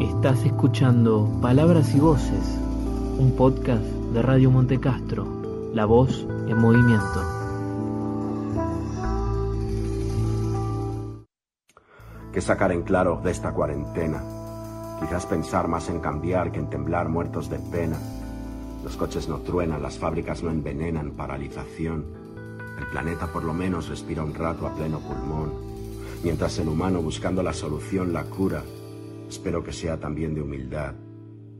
Estás escuchando Palabras y Voces, un podcast de Radio Montecastro, la voz en movimiento. ¿Qué sacar en claro de esta cuarentena? Quizás pensar más en cambiar que en temblar muertos de pena. Los coches no truenan, las fábricas no envenenan, paralización. El planeta por lo menos respira un rato a pleno pulmón. Mientras el humano buscando la solución, la cura, espero que sea también de humildad.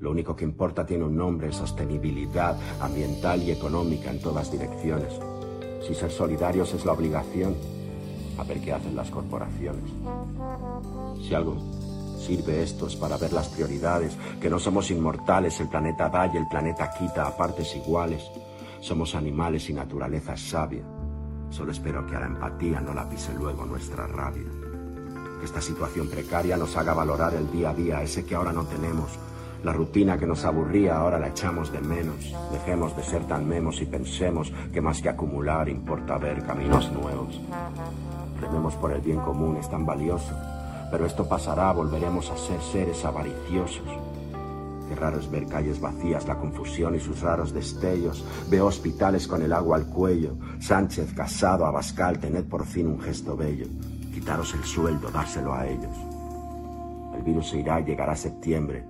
Lo único que importa tiene un nombre, sostenibilidad ambiental y económica en todas direcciones. Si ser solidarios es la obligación, a ver qué hacen las corporaciones. Si algo sirve esto es para ver las prioridades, que no somos inmortales, el planeta da y el planeta quita a partes iguales. Somos animales y naturaleza es sabia. Solo espero que a la empatía no la pise luego nuestra rabia. Que esta situación precaria nos haga valorar el día a día, ese que ahora no tenemos. La rutina que nos aburría ahora la echamos de menos. Dejemos de ser tan memos y pensemos que más que acumular importa ver caminos nuevos. Rememos por el bien común, es tan valioso pero esto pasará, volveremos a ser seres avariciosos. Qué raro es ver calles vacías, la confusión y sus raros destellos. Veo hospitales con el agua al cuello. Sánchez, Casado, Abascal, tened por fin un gesto bello. Quitaros el sueldo, dárselo a ellos. El virus se irá y llegará septiembre.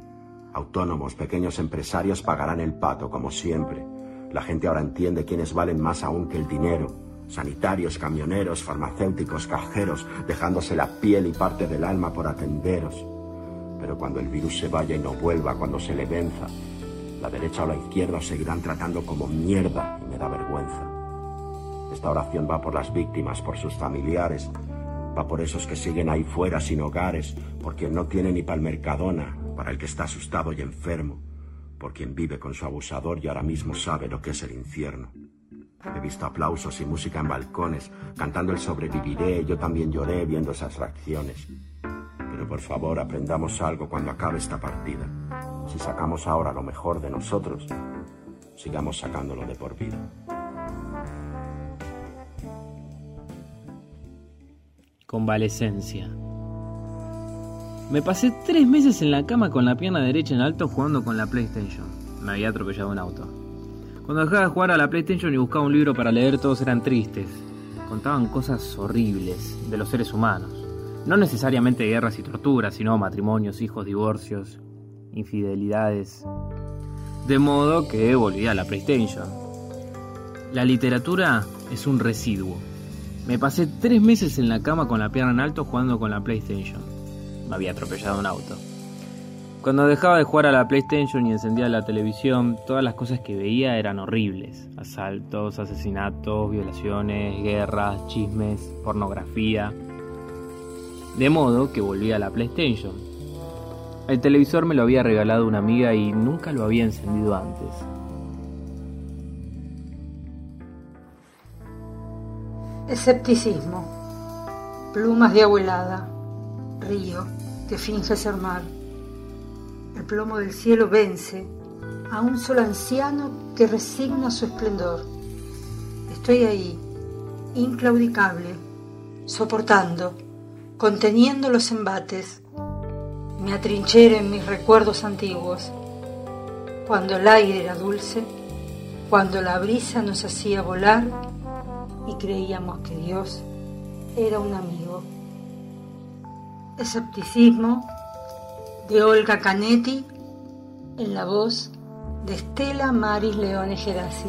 Autónomos, pequeños empresarios pagarán el pato, como siempre. La gente ahora entiende quiénes valen más aún que el dinero sanitarios, camioneros, farmacéuticos, cajeros, dejándose la piel y parte del alma por atenderos. Pero cuando el virus se vaya y no vuelva, cuando se le venza, la derecha o la izquierda os seguirán tratando como mierda y me da vergüenza. Esta oración va por las víctimas, por sus familiares, por esos que siguen ahí fuera sin hogares, por quien no tiene ni pa'l mercadona, para el que está asustado y enfermo, por quien vive con su abusador y ahora mismo sabe lo que es el infierno. He visto aplausos y música en balcones, cantando el sobreviviré, yo también lloré viendo esas reacciones. Pero por favor, aprendamos algo cuando acabe esta partida. Si sacamos ahora lo mejor de nosotros, sigamos sacándolo de por vida. Convalescencia. Me pasé tres meses en la cama con la pierna derecha en alto jugando con la PlayStation. Me había atropellado un auto. Cuando dejaba de jugar a la PlayStation y buscaba un libro para leer, todos eran tristes. Contaban cosas horribles de los seres humanos. No necesariamente guerras y torturas, sino matrimonios, hijos, divorcios, infidelidades. De modo que volví a la PlayStation. La literatura es un residuo. Me pasé tres meses en la cama con la pierna en alto jugando con la PlayStation. Me había atropellado un auto. Cuando dejaba de jugar a la PlayStation y encendía la televisión, todas las cosas que veía eran horribles. Asaltos, asesinatos, violaciones, guerras, chismes, pornografía. De modo que volví a la PlayStation. El televisor me lo había regalado una amiga y nunca lo había encendido antes. Escepticismo. Plumas de abuelada. Río que finge ser mar el plomo del cielo vence a un solo anciano que resigna su esplendor. Estoy ahí, inclaudicable, soportando, conteniendo los embates. Me atrinchero en mis recuerdos antiguos, cuando el aire era dulce, cuando la brisa nos hacía volar y creíamos que Dios era un amigo. Escepticismo de Olga Canetti en la voz de Estela Maris Leone Gerasi.